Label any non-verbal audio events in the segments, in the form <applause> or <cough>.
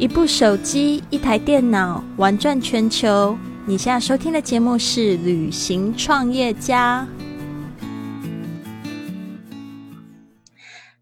一部手机，一台电脑，玩转全球。你现在收听的节目是《旅行创业家》。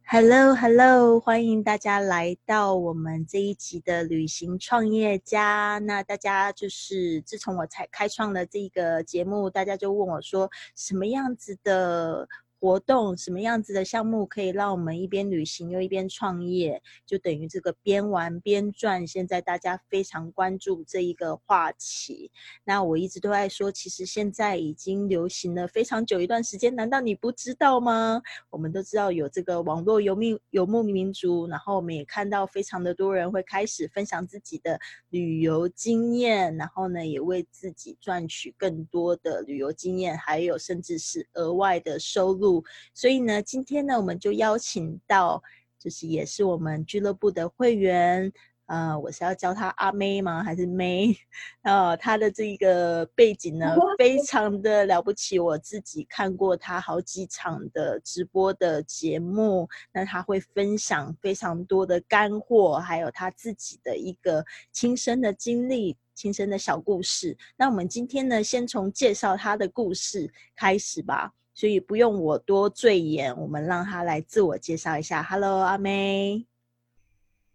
Hello，Hello，欢迎大家来到我们这一集的《旅行创业家》。那大家就是自从我才开创了这个节目，大家就问我说，什么样子的？活动什么样子的项目可以让我们一边旅行又一边创业？就等于这个边玩边赚。现在大家非常关注这一个话题。那我一直都在说，其实现在已经流行了非常久一段时间，难道你不知道吗？我们都知道有这个网络游民游牧民族，然后我们也看到非常的多人会开始分享自己的旅游经验，然后呢，也为自己赚取更多的旅游经验，还有甚至是额外的收入。所以呢，今天呢，我们就邀请到，就是也是我们俱乐部的会员，呃，我是要叫他阿妹吗？还是妹？呃，他的这个背景呢，<laughs> 非常的了不起。我自己看过他好几场的直播的节目，那他会分享非常多的干货，还有他自己的一个亲身的经历、亲身的小故事。那我们今天呢，先从介绍他的故事开始吧。所以不用我多赘言，我们让他来自我介绍一下。Hello，阿妹。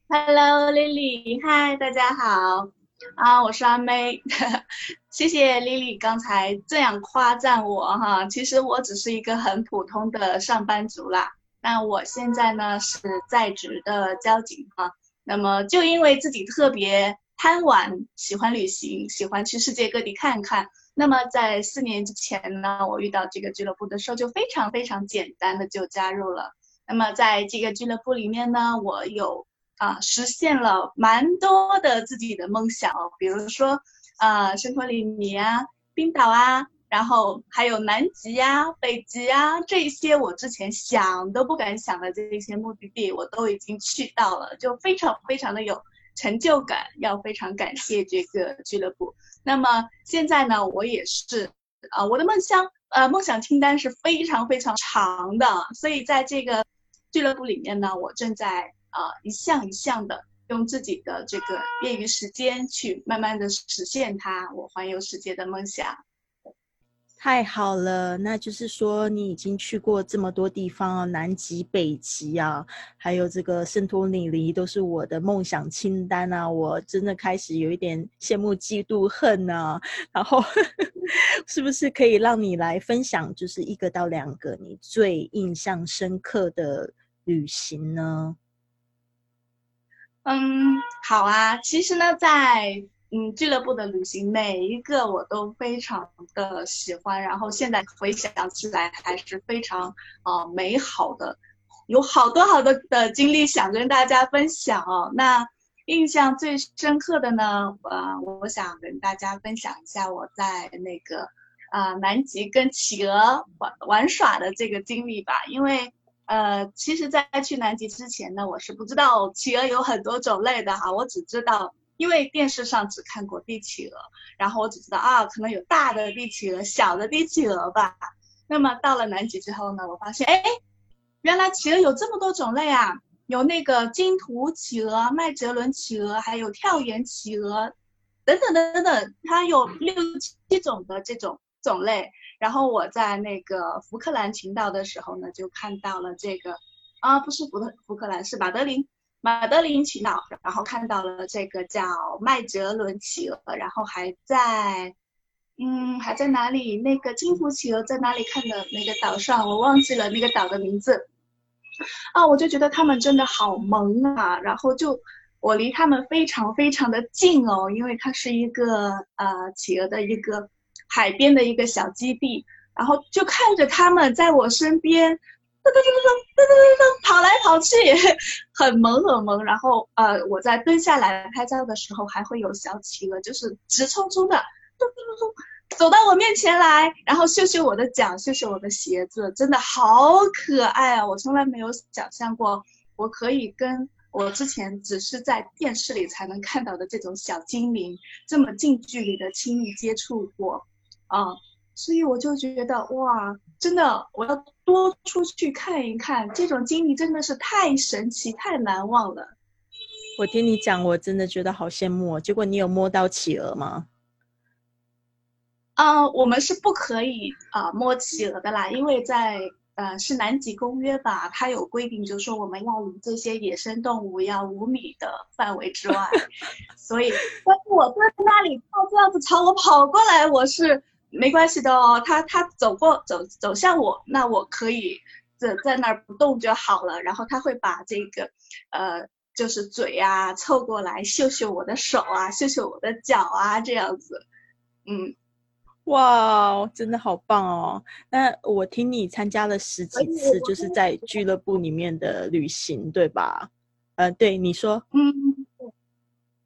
Hello，Lily。嗨，大家好。啊，我是阿妹。<laughs> 谢谢 Lily 刚才这样夸赞我哈。其实我只是一个很普通的上班族啦。那我现在呢是在职的交警哈。那么就因为自己特别贪玩，喜欢旅行，喜欢去世界各地看看。那么在四年之前呢，我遇到这个俱乐部的时候，就非常非常简单的就加入了。那么在这个俱乐部里面呢，我有啊实现了蛮多的自己的梦想哦，比如说啊圣托里尼啊、冰岛啊，然后还有南极呀、北极啊这些我之前想都不敢想的这些目的地，我都已经去到了，就非常非常的有成就感，要非常感谢这个俱乐部。那么现在呢，我也是，啊，我的梦想，呃，梦想清单是非常非常长的，所以在这个俱乐部里面呢，我正在啊一项一项的用自己的这个业余时间去慢慢的实现它，我环游世界的梦想。太好了，那就是说你已经去过这么多地方啊，南极、北极啊，还有这个圣托里尼，都是我的梦想清单啊！我真的开始有一点羡慕、嫉妒、恨啊！然后，<laughs> 是不是可以让你来分享，就是一个到两个你最印象深刻的旅行呢？嗯，好啊，其实呢，在。嗯，俱乐部的旅行每一个我都非常的喜欢，然后现在回想起来还是非常啊美好的，有好多好多的经历想跟大家分享哦。那印象最深刻的呢，呃，我想跟大家分享一下我在那个啊南极跟企鹅玩玩耍的这个经历吧。因为呃，其实，在去南极之前呢，我是不知道企鹅有很多种类的哈，我只知道。因为电视上只看过帝企鹅，然后我只知道啊，可能有大的帝企鹅、小的帝企鹅吧。那么到了南极之后呢，我发现，哎，原来企鹅有这么多种类啊，有那个金图企鹅、麦哲伦企鹅，还有跳岩企鹅，等等等等等，它有六七种的这种种类。然后我在那个福克兰群岛的时候呢，就看到了这个，啊，不是福特福克兰，是马德林。马德琳群岛，然后看到了这个叫麦哲伦企鹅，然后还在，嗯，还在哪里？那个金福企鹅在哪里看的？那个岛上我忘记了那个岛的名字。啊，我就觉得他们真的好萌啊！然后就我离他们非常非常的近哦，因为它是一个呃企鹅的一个海边的一个小基地，然后就看着他们在我身边。噔噔噔噔噔噔噔噔，跑来跑去，<laughs> 很萌很萌。然后，呃，我在蹲下来拍照的时候，还会有小企鹅，就是直冲冲的噔噔噔噔，走到我面前来，然后嗅嗅我的脚，嗅嗅我的鞋子，真的好可爱啊！我从来没有想象过，我可以跟我之前只是在电视里才能看到的这种小精灵这么近距离的亲密接触过啊！所以我就觉得，哇，真的，我要。多出去看一看，这种经历真的是太神奇、太难忘了。我听你讲，我真的觉得好羡慕。结果你有摸到企鹅吗？啊，我们是不可以啊摸企鹅的啦，因为在呃是南极公约吧，它有规定，就是说我们要离这些野生动物要五米的范围之外。<laughs> 所以，但是我在那里，它这样子朝我跑过来，我是没关系的哦。他他走过走走向我，那我可以在在那儿不动就好了。然后他会把这个呃就是嘴啊凑过来嗅嗅我的手啊，嗅嗅我的脚啊，这样子，嗯。哇，真的好棒哦！那我听你参加了十几次，就是在俱乐部里面的旅行，对吧？呃，对，你说，嗯，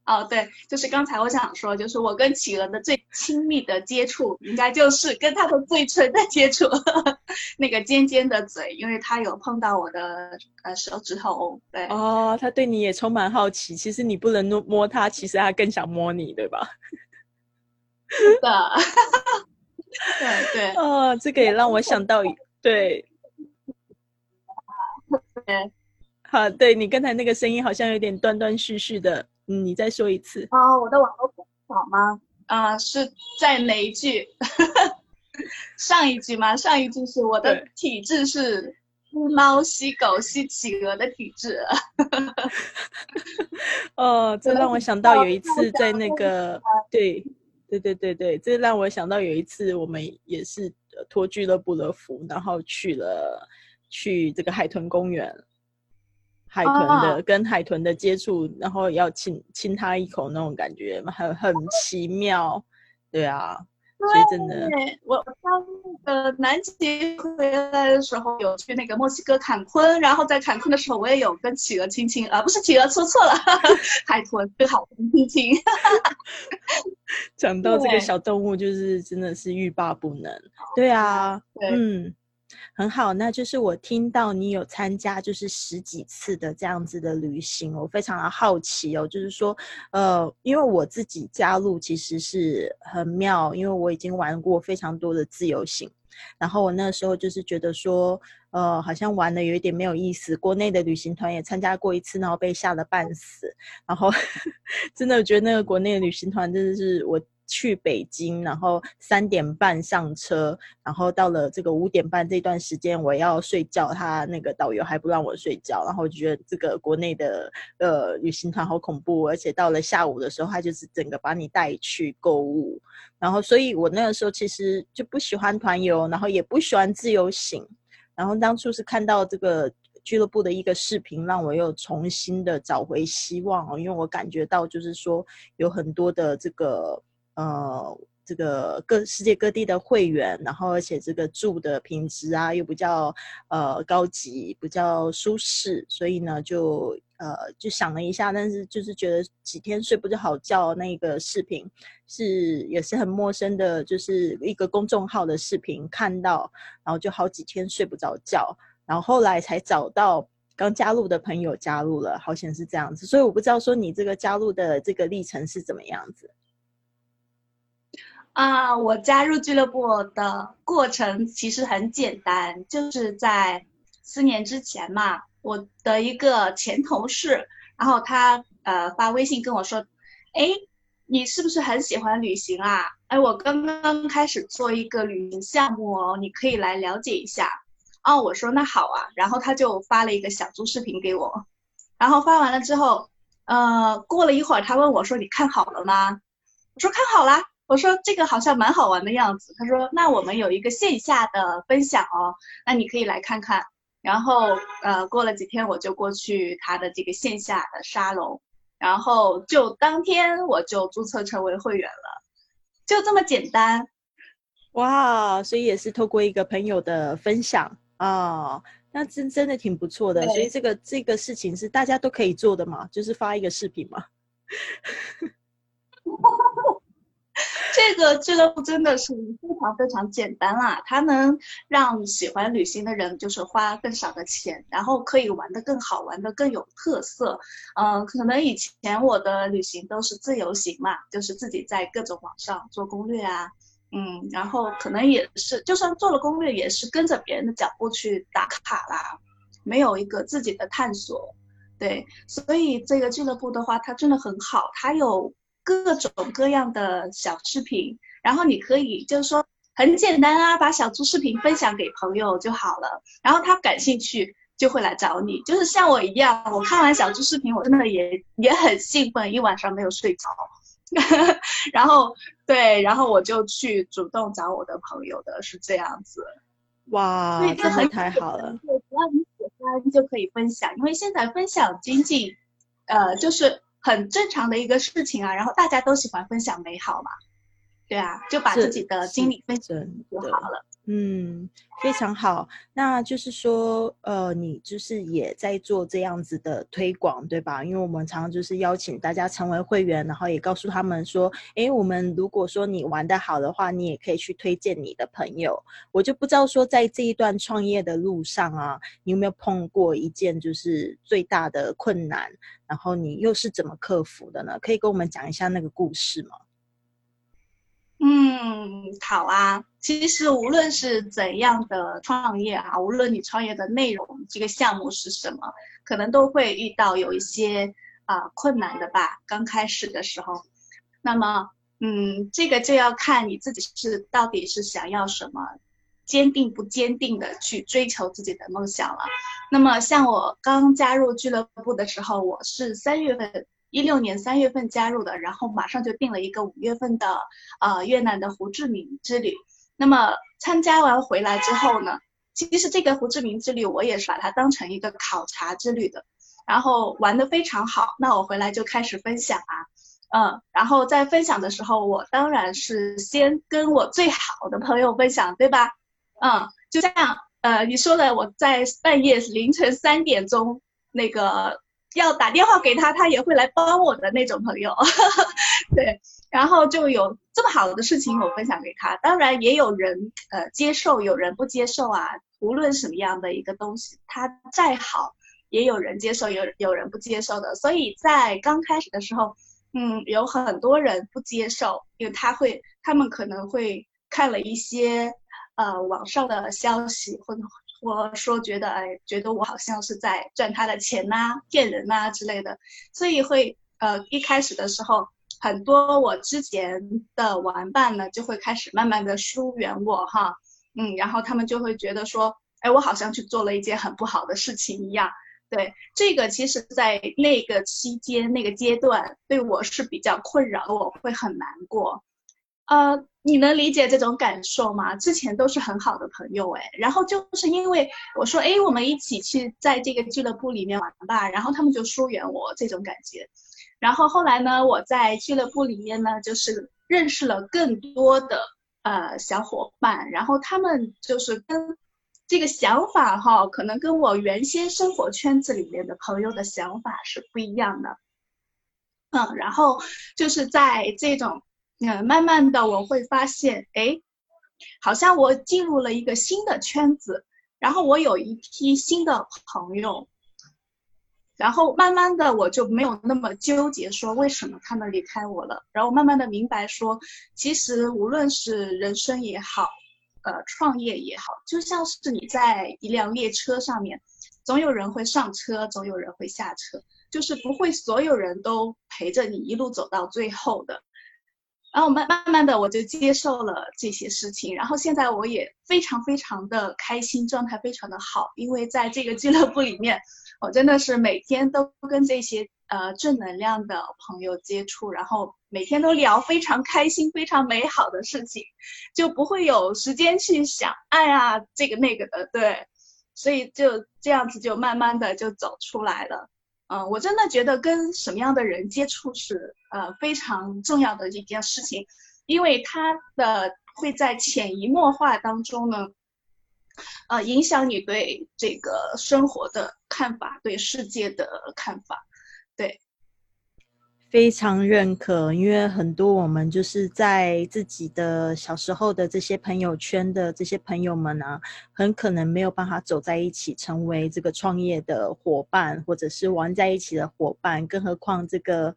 哦，对，就是刚才我想说，就是我跟企鹅的最亲密的接触，应该就是跟它的嘴唇的接触，<laughs> 那个尖尖的嘴，因为它有碰到我的呃手指头，对。哦，它对你也充满好奇，其实你不能摸摸它，其实它更想摸你，对吧？是的，对 <laughs> 对，哦，这个也让我想到，对，<laughs> 对，好，对你刚才那个声音好像有点断断续续的，嗯，你再说一次。哦，我的网络不好吗？啊，是在哪一句？<laughs> 上一句吗？上一句是我的体质是吸猫吸狗吸企鹅的体质。<laughs> 哦，这让我想到有一次在那个 <laughs> 对。对对对对，这让我想到有一次我们也是托俱乐部的福，然后去了去这个海豚公园，海豚的跟海豚的接触，然后要亲亲它一口那种感觉，很很奇妙，对啊。对，我当那个南极回来的时候，有去那个墨西哥坎昆，然后在坎昆的时候，我也有跟企鹅亲亲，啊，不是企鹅，说错了，<laughs> 海豚跟海豚亲亲。讲到这个小动物，就是真的是欲罢不能。对啊，嗯。很好，那就是我听到你有参加，就是十几次的这样子的旅行，我非常的好奇哦。就是说，呃，因为我自己加入其实是很妙，因为我已经玩过非常多的自由行，然后我那时候就是觉得说，呃，好像玩的有一点没有意思。国内的旅行团也参加过一次，然后被吓得半死，然后 <laughs> 真的觉得那个国内的旅行团真的是我。去北京，然后三点半上车，然后到了这个五点半这段时间，我要睡觉，他那个导游还不让我睡觉，然后就觉得这个国内的呃旅行团好恐怖，而且到了下午的时候，他就是整个把你带去购物，然后所以我那个时候其实就不喜欢团游，然后也不喜欢自由行，然后当初是看到这个俱乐部的一个视频，让我又重新的找回希望哦，因为我感觉到就是说有很多的这个。呃，这个各世界各地的会员，然后而且这个住的品质啊，又比较呃高级，比较舒适，所以呢，就呃就想了一下，但是就是觉得几天睡不着好觉，那个视频是也是很陌生的，就是一个公众号的视频看到，然后就好几天睡不着觉，然后后来才找到刚加入的朋友加入了，好像是这样子，所以我不知道说你这个加入的这个历程是怎么样子。啊，我加入俱乐部的过程其实很简单，就是在四年之前嘛，我的一个前同事，然后他呃发微信跟我说，哎，你是不是很喜欢旅行啊？哎，我刚刚开始做一个旅行项目哦，你可以来了解一下。哦，我说那好啊，然后他就发了一个小猪视频给我，然后发完了之后，呃，过了一会儿，他问我说你看好了吗？我说看好了。我说这个好像蛮好玩的样子。他说：“那我们有一个线下的分享哦，那你可以来看看。”然后呃，过了几天我就过去他的这个线下的沙龙，然后就当天我就注册成为会员了，就这么简单。哇，所以也是透过一个朋友的分享啊，那真真的挺不错的。所以这个这个事情是大家都可以做的嘛，就是发一个视频嘛。<laughs> <laughs> 这个俱乐部真的是非常非常简单啦，它能让喜欢旅行的人就是花更少的钱，然后可以玩的更好，玩的更有特色。嗯，可能以前我的旅行都是自由行嘛，就是自己在各种网上做攻略啊，嗯，然后可能也是，就算做了攻略，也是跟着别人的脚步去打卡啦，没有一个自己的探索。对，所以这个俱乐部的话，它真的很好，它有各种各样的小视频，然后你可以就是说很简单啊，把小猪视频分享给朋友就好了，然后他感兴趣就会来找你，就是像我一样，我看完小猪视频，我真的也也很兴奋，一晚上没有睡着，<laughs> 然后对，然后我就去主动找我的朋友的，是这样子。哇，真的太好了！只要你喜欢就可以分享，因为现在分享经济，呃，就是很正常的一个事情啊。然后大家都喜欢分享美好嘛，对啊，就把自己的经历分享就好了。嗯，非常好。那就是说，呃，你就是也在做这样子的推广，对吧？因为我们常常就是邀请大家成为会员，然后也告诉他们说，诶，我们如果说你玩的好的话，你也可以去推荐你的朋友。我就不知道说，在这一段创业的路上啊，你有没有碰过一件就是最大的困难，然后你又是怎么克服的呢？可以跟我们讲一下那个故事吗？嗯，好啊。其实无论是怎样的创业啊，无论你创业的内容、这个项目是什么，可能都会遇到有一些啊困难的吧。刚开始的时候，那么嗯，这个就要看你自己是到底是想要什么，坚定不坚定的去追求自己的梦想了。那么像我刚加入俱乐部的时候，我是三月份。一六年三月份加入的，然后马上就定了一个五月份的呃越南的胡志明之旅。那么参加完回来之后呢，其实这个胡志明之旅我也是把它当成一个考察之旅的，然后玩的非常好。那我回来就开始分享啊，嗯，然后在分享的时候，我当然是先跟我最好的朋友分享，对吧？嗯，就这样，呃，你说的我在半夜凌晨三点钟那个。要打电话给他，他也会来帮我的那种朋友，<laughs> 对，然后就有这么好的事情我分享给他，当然也有人呃接受，有人不接受啊。无论什么样的一个东西，它再好，也有人接受，有有人不接受的。所以在刚开始的时候，嗯，有很多人不接受，因为他会，他们可能会看了一些呃网上的消息或者。我说觉得哎，觉得我好像是在赚他的钱呐，骗人呐之类的，所以会呃一开始的时候，很多我之前的玩伴呢就会开始慢慢的疏远我哈，嗯，然后他们就会觉得说，哎，我好像去做了一件很不好的事情一样。对这个，其实，在那个期间那个阶段，对我是比较困扰，我会很难过。呃，你能理解这种感受吗？之前都是很好的朋友，哎，然后就是因为我说，哎，我们一起去在这个俱乐部里面玩吧，然后他们就疏远我这种感觉。然后后来呢，我在俱乐部里面呢，就是认识了更多的呃小伙伴，然后他们就是跟这个想法哈，可能跟我原先生活圈子里面的朋友的想法是不一样的。嗯，然后就是在这种。嗯，慢慢的我会发现，哎，好像我进入了一个新的圈子，然后我有一批新的朋友，然后慢慢的我就没有那么纠结，说为什么他们离开我了。然后慢慢的明白说，其实无论是人生也好，呃，创业也好，就像是你在一辆列车上面，总有人会上车，总有人会下车，就是不会所有人都陪着你一路走到最后的。然后慢慢慢的我就接受了这些事情，然后现在我也非常非常的开心，状态非常的好，因为在这个俱乐部里面，我真的是每天都跟这些呃正能量的朋友接触，然后每天都聊非常开心、非常美好的事情，就不会有时间去想哎呀这个那个的，对，所以就这样子就慢慢的就走出来了。嗯，我真的觉得跟什么样的人接触是呃非常重要的一件事情，因为他的会在潜移默化当中呢，呃影响你对这个生活的看法，对世界的看法，对。非常认可，因为很多我们就是在自己的小时候的这些朋友圈的这些朋友们呢，很可能没有办法走在一起，成为这个创业的伙伴，或者是玩在一起的伙伴。更何况这个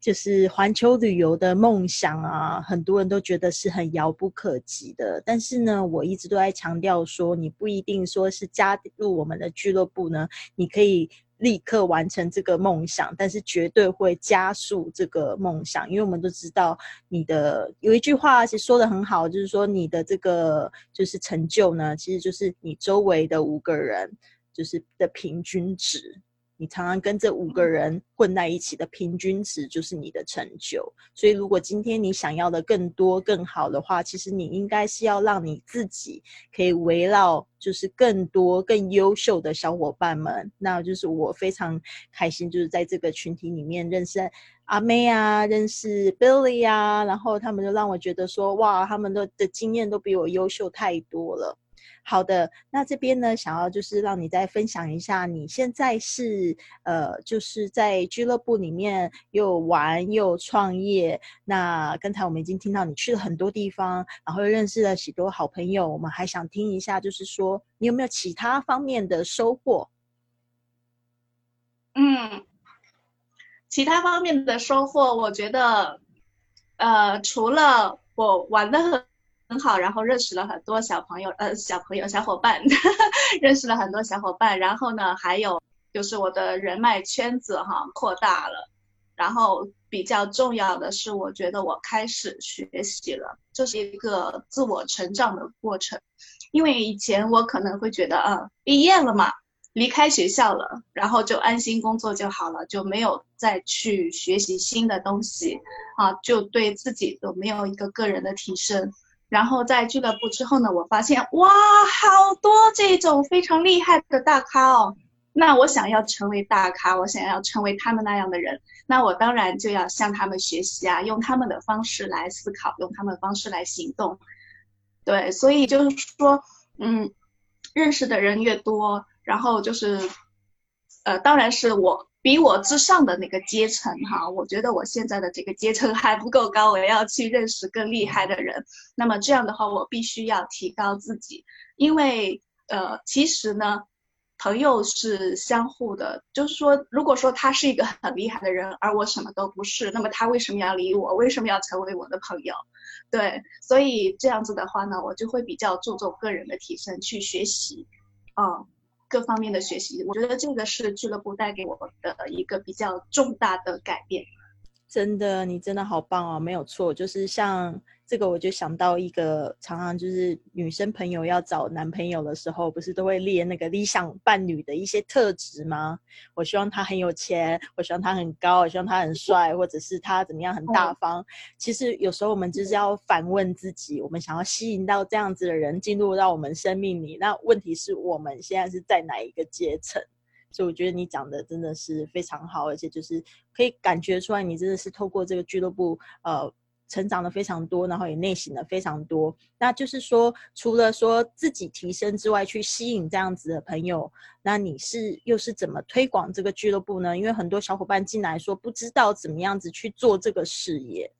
就是环球旅游的梦想啊，很多人都觉得是很遥不可及的。但是呢，我一直都在强调说，你不一定说是加入我们的俱乐部呢，你可以。立刻完成这个梦想，但是绝对会加速这个梦想，因为我们都知道你的有一句话其实说的很好，就是说你的这个就是成就呢，其实就是你周围的五个人就是的平均值。你常常跟这五个人混在一起的平均值就是你的成就。所以，如果今天你想要的更多、更好的话，其实你应该是要让你自己可以围绕就是更多、更优秀的小伙伴们。那就是我非常开心，就是在这个群体里面认识阿妹啊，认识 Billy 啊，然后他们就让我觉得说，哇，他们的的经验都比我优秀太多了。好的，那这边呢，想要就是让你再分享一下，你现在是呃，就是在俱乐部里面又玩又创业。那刚才我们已经听到你去了很多地方，然后又认识了许多好朋友。我们还想听一下，就是说你有没有其他方面的收获？嗯，其他方面的收获，我觉得，呃，除了我玩的很。很好，然后认识了很多小朋友，呃，小朋友、小伙伴，<laughs> 认识了很多小伙伴。然后呢，还有就是我的人脉圈子哈扩大了。然后比较重要的是，我觉得我开始学习了，这是一个自我成长的过程。因为以前我可能会觉得，啊，毕业了嘛，离开学校了，然后就安心工作就好了，就没有再去学习新的东西，啊，就对自己有没有一个个人的提升。然后在俱乐部之后呢，我发现哇，好多这种非常厉害的大咖哦。那我想要成为大咖，我想要成为他们那样的人，那我当然就要向他们学习啊，用他们的方式来思考，用他们的方式来行动。对，所以就是说，嗯，认识的人越多，然后就是，呃，当然是我。比我之上的那个阶层哈，我觉得我现在的这个阶层还不够高，我要去认识更厉害的人。那么这样的话，我必须要提高自己，因为呃，其实呢，朋友是相互的，就是说，如果说他是一个很厉害的人，而我什么都不是，那么他为什么要理我？为什么要成为我的朋友？对，所以这样子的话呢，我就会比较注重个人的提升，去学习，嗯。各方面的学习，我觉得这个是俱乐部带给我的一个比较重大的改变。真的，你真的好棒哦！没有错，就是像这个，我就想到一个，常常就是女生朋友要找男朋友的时候，不是都会列那个理想伴侣的一些特质吗？我希望他很有钱，我希望他很高，我希望他很帅，或者是他怎么样很大方。其实有时候我们就是要反问自己，我们想要吸引到这样子的人进入到我们生命里，那问题是我们现在是在哪一个阶层？所以我觉得你讲的真的是非常好，而且就是可以感觉出来，你真的是透过这个俱乐部，呃，成长的非常多，然后也内省的非常多。那就是说，除了说自己提升之外，去吸引这样子的朋友，那你是又是怎么推广这个俱乐部呢？因为很多小伙伴进来说不知道怎么样子去做这个事业。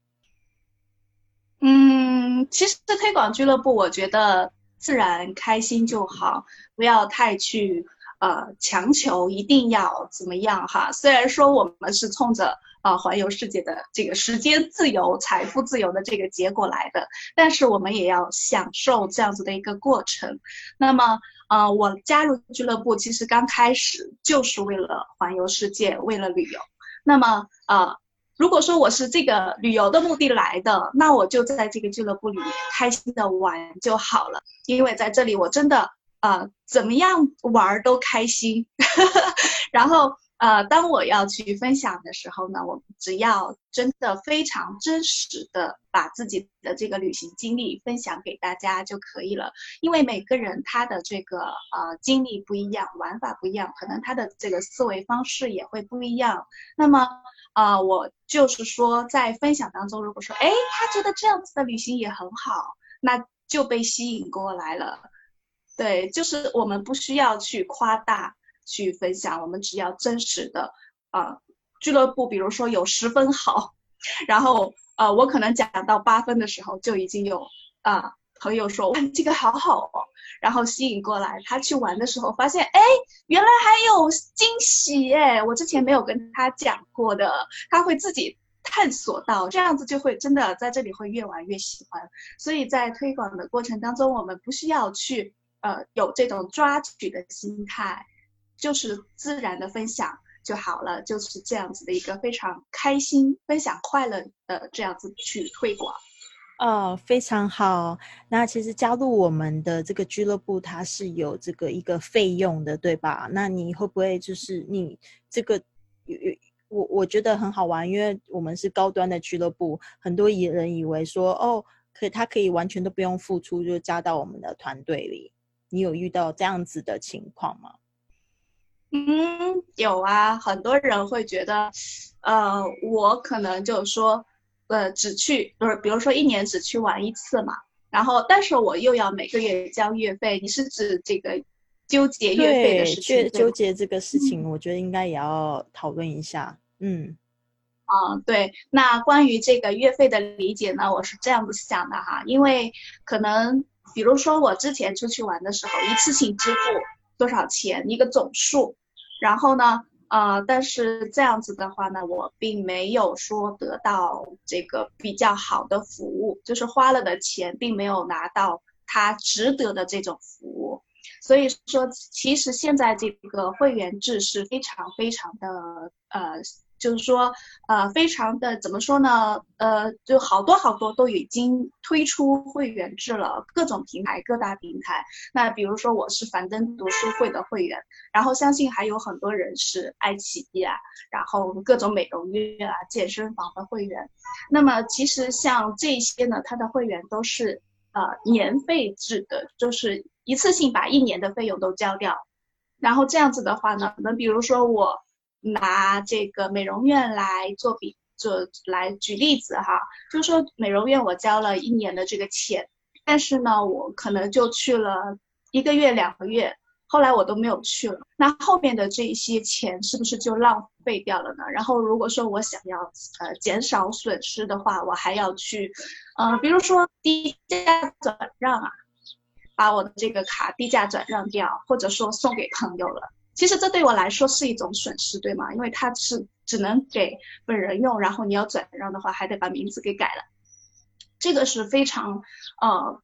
嗯，其实推广俱乐部，我觉得自然开心就好，不要太去。呃，强求一定要怎么样哈？虽然说我们是冲着啊环游世界的这个时间自由、财富自由的这个结果来的，但是我们也要享受这样子的一个过程。那么，呃，我加入俱乐部其实刚开始就是为了环游世界，为了旅游。那么，呃，如果说我是这个旅游的目的来的，那我就在这个俱乐部里面开心的玩就好了，因为在这里我真的。啊，怎么样玩都开心。<laughs> 然后，呃，当我要去分享的时候呢，我只要真的非常真实的把自己的这个旅行经历分享给大家就可以了。因为每个人他的这个呃经历不一样，玩法不一样，可能他的这个思维方式也会不一样。那么，啊，我就是说在分享当中，如果说，哎，他觉得这样子的旅行也很好，那就被吸引过来了。对，就是我们不需要去夸大去分享，我们只要真实的啊。俱乐部，比如说有十分好，然后呃，我可能讲到八分的时候，就已经有啊朋友说哇这个好好哦，然后吸引过来，他去玩的时候发现哎原来还有惊喜哎，我之前没有跟他讲过的，他会自己探索到，这样子就会真的在这里会越玩越喜欢。所以在推广的过程当中，我们不需要去。呃，有这种抓取的心态，就是自然的分享就好了，就是这样子的一个非常开心、分享快乐的这样子去推广。哦，非常好。那其实加入我们的这个俱乐部，它是有这个一个费用的，对吧？那你会不会就是你这个有有我我觉得很好玩，因为我们是高端的俱乐部，很多人以为说哦，可他可以完全都不用付出就加到我们的团队里。你有遇到这样子的情况吗？嗯，有啊，很多人会觉得，呃，我可能就是说。呃，只去就是，比如说一年只去玩一次嘛，然后但是我又要每个月交月费，你是指这个纠结月费的事情？纠结这个事情，我觉得应该也要讨论一下。嗯，啊，对，那关于这个月费的理解呢，我是这样子想的哈，因为可能比如说我之前出去玩的时候，一次性支付多少钱一个总数，然后呢？呃，但是这样子的话呢，我并没有说得到这个比较好的服务，就是花了的钱并没有拿到他值得的这种服务，所以说其实现在这个会员制是非常非常的呃。就是说，呃，非常的怎么说呢？呃，就好多好多都已经推出会员制了，各种平台、各大平台。那比如说，我是樊登读书会的会员，然后相信还有很多人是爱奇艺啊，然后各种美容院啊、健身房的会员。那么其实像这些呢，它的会员都是呃年费制的，就是一次性把一年的费用都交掉。然后这样子的话呢，那比如说我。拿这个美容院来做比，做来举例子哈，就是说美容院我交了一年的这个钱，但是呢，我可能就去了一个月、两个月，后来我都没有去了，那后面的这一些钱是不是就浪费掉了呢？然后如果说我想要呃减少损失的话，我还要去，呃，比如说低价转让啊，把我的这个卡低价转让掉，或者说送给朋友了。其实这对我来说是一种损失，对吗？因为它是只能给本人用，然后你要转让的话，还得把名字给改了，这个是非常呃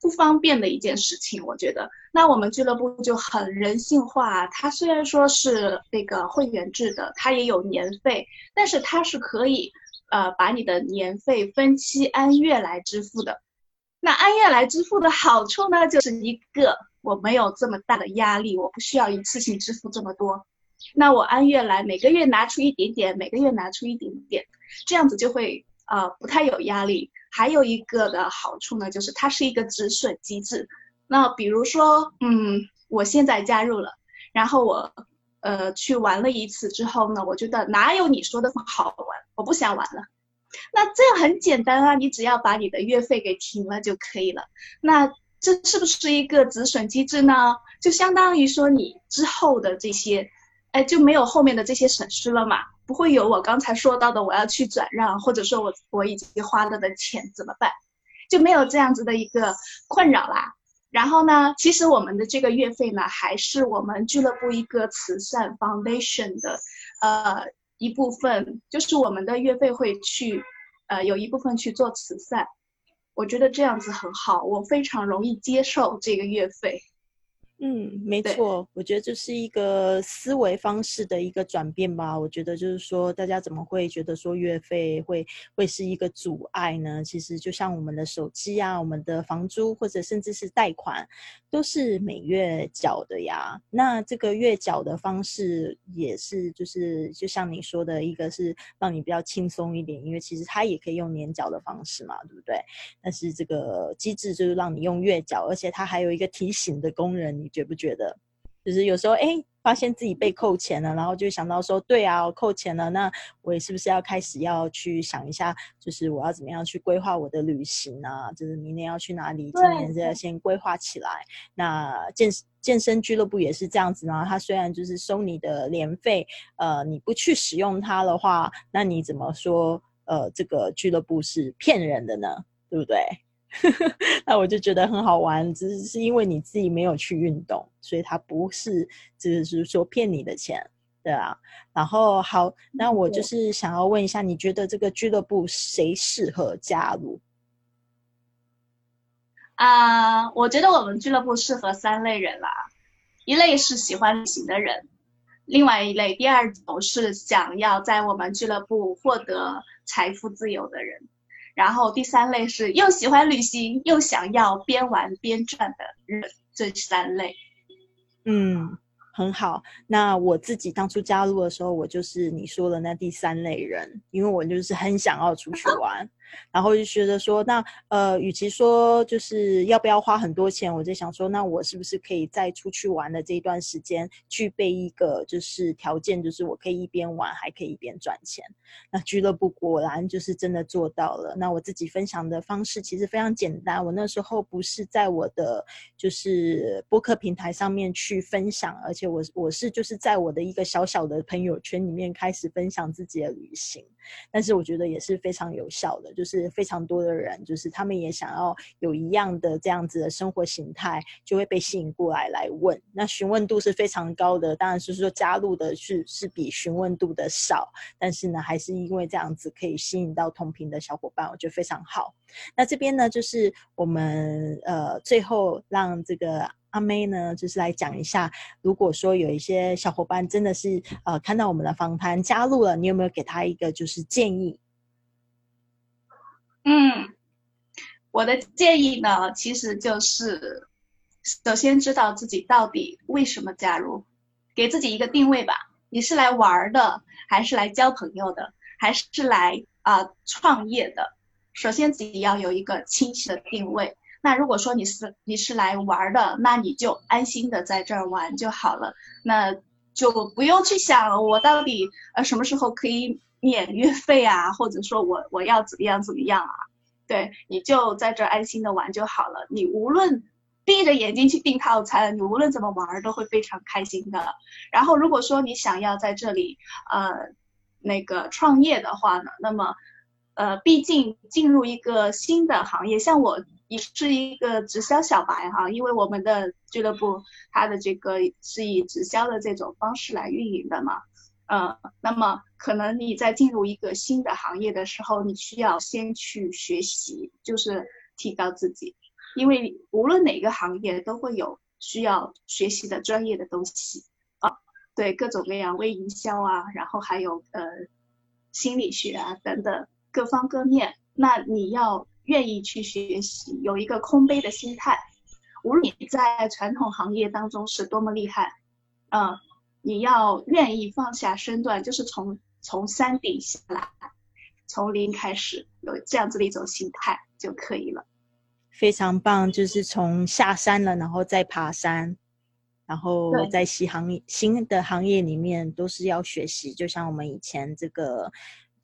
不方便的一件事情，我觉得。那我们俱乐部就很人性化，它虽然说是那个会员制的，它也有年费，但是它是可以呃把你的年费分期按月来支付的。那按月来支付的好处呢，就是一个。我没有这么大的压力，我不需要一次性支付这么多，那我按月来，每个月拿出一点点，每个月拿出一点点，这样子就会呃不太有压力。还有一个的好处呢，就是它是一个止损机制。那比如说，嗯，我现在加入了，然后我呃去玩了一次之后呢，我觉得哪有你说的好玩，我不想玩了。那这样很简单啊，你只要把你的月费给停了就可以了。那这是不是一个止损机制呢？就相当于说你之后的这些，哎，就没有后面的这些损失了嘛？不会有我刚才说到的我要去转让，或者说我我已经花了的钱怎么办？就没有这样子的一个困扰啦。然后呢，其实我们的这个月费呢，还是我们俱乐部一个慈善 foundation 的呃一部分，就是我们的月费会去呃有一部分去做慈善。我觉得这样子很好，我非常容易接受这个月费。嗯，没错，我觉得这是一个思维方式的一个转变吧。我觉得就是说，大家怎么会觉得说月费会会是一个阻碍呢？其实就像我们的手机啊，我们的房租或者甚至是贷款，都是每月缴的呀。那这个月缴的方式也是，就是就像你说的，一个是让你比较轻松一点，因为其实它也可以用年缴的方式嘛，对不对？但是这个机制就是让你用月缴，而且它还有一个提醒的功能，你。觉不觉得，就是有时候哎，发现自己被扣钱了，然后就想到说，对啊，我扣钱了，那我也是不是要开始要去想一下，就是我要怎么样去规划我的旅行啊？就是明年要去哪里，今年就要先规划起来。那健健身俱乐部也是这样子呢，它虽然就是收你的年费，呃，你不去使用它的话，那你怎么说？呃，这个俱乐部是骗人的呢，对不对？<laughs> 那我就觉得很好玩，只是是因为你自己没有去运动，所以他不是只是说骗你的钱，对啊。然后好，那我就是想要问一下，你觉得这个俱乐部谁适合加入？啊，我觉得我们俱乐部适合三类人啦，一类是喜欢旅行的人，另外一类，第二种是想要在我们俱乐部获得财富自由的人，然后第三类是又喜欢旅行又想要边玩边赚的人，这三类。嗯。很好，那我自己当初加入的时候，我就是你说的那第三类人，因为我就是很想要出去玩。然后就觉得说，那呃，与其说就是要不要花很多钱，我就想说，那我是不是可以在出去玩的这一段时间，具备一个就是条件，就是我可以一边玩还可以一边赚钱。那俱乐部果然就是真的做到了。那我自己分享的方式其实非常简单，我那时候不是在我的就是播客平台上面去分享，而且我我是就是在我的一个小小的朋友圈里面开始分享自己的旅行。但是我觉得也是非常有效的，就是非常多的人，就是他们也想要有一样的这样子的生活形态，就会被吸引过来来问。那询问度是非常高的，当然是说加入的是是比询问度的少，但是呢，还是因为这样子可以吸引到同频的小伙伴，我觉得非常好。那这边呢，就是我们呃最后让这个。阿妹呢，就是来讲一下，如果说有一些小伙伴真的是呃看到我们的访谈加入了，你有没有给他一个就是建议？嗯，我的建议呢，其实就是首先知道自己到底为什么加入，给自己一个定位吧。你是来玩的，还是来交朋友的，还是来啊创业的？首先自己要有一个清晰的定位。那如果说你是你是来玩的，那你就安心的在这儿玩就好了，那就不用去想我到底呃什么时候可以免月费啊，或者说我我要怎么样怎么样啊？对，你就在这安心的玩就好了。你无论闭着眼睛去订套餐，你无论怎么玩都会非常开心的。然后如果说你想要在这里呃那个创业的话呢，那么呃毕竟进入一个新的行业，像我。也是一个直销小白哈，因为我们的俱乐部它的这个是以直销的这种方式来运营的嘛，嗯，那么可能你在进入一个新的行业的时候，你需要先去学习，就是提高自己，因为无论哪个行业都会有需要学习的专业的东西啊，对各种各样微营销啊，然后还有呃心理学啊等等各方各面，那你要。愿意去学习，有一个空杯的心态。无论你在传统行业当中是多么厉害，嗯，你要愿意放下身段，就是从从山顶下来，从零开始，有这样子的一种心态就可以了。非常棒，就是从下山了，然后再爬山，然后在新行业新的行业里面都是要学习。就像我们以前这个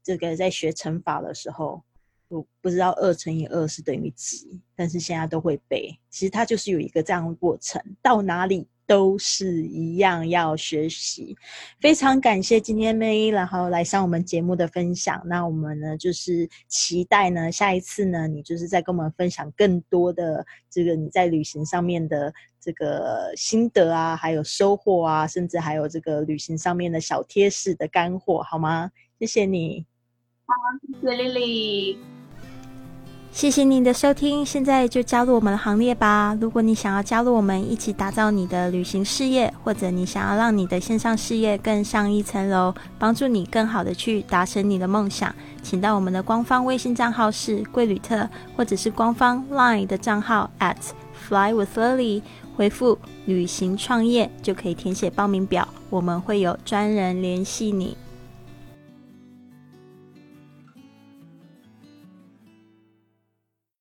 这个在学乘法的时候。我不知道二乘以二是等于几，但是现在都会背。其实它就是有一个这样的过程，到哪里都是一样要学习。非常感谢今天 May 然后来上我们节目的分享。那我们呢就是期待呢下一次呢你就是在跟我们分享更多的这个你在旅行上面的这个心得啊，还有收获啊，甚至还有这个旅行上面的小贴士的干货，好吗？谢谢你。好，谢谢 Lily。谢谢您的收听，现在就加入我们的行列吧！如果你想要加入我们一起打造你的旅行事业，或者你想要让你的线上事业更上一层楼，帮助你更好的去达成你的梦想，请到我们的官方微信账号是贵旅特，或者是官方 LINE 的账号 at fly with lily，回复旅行创业就可以填写报名表，我们会有专人联系你。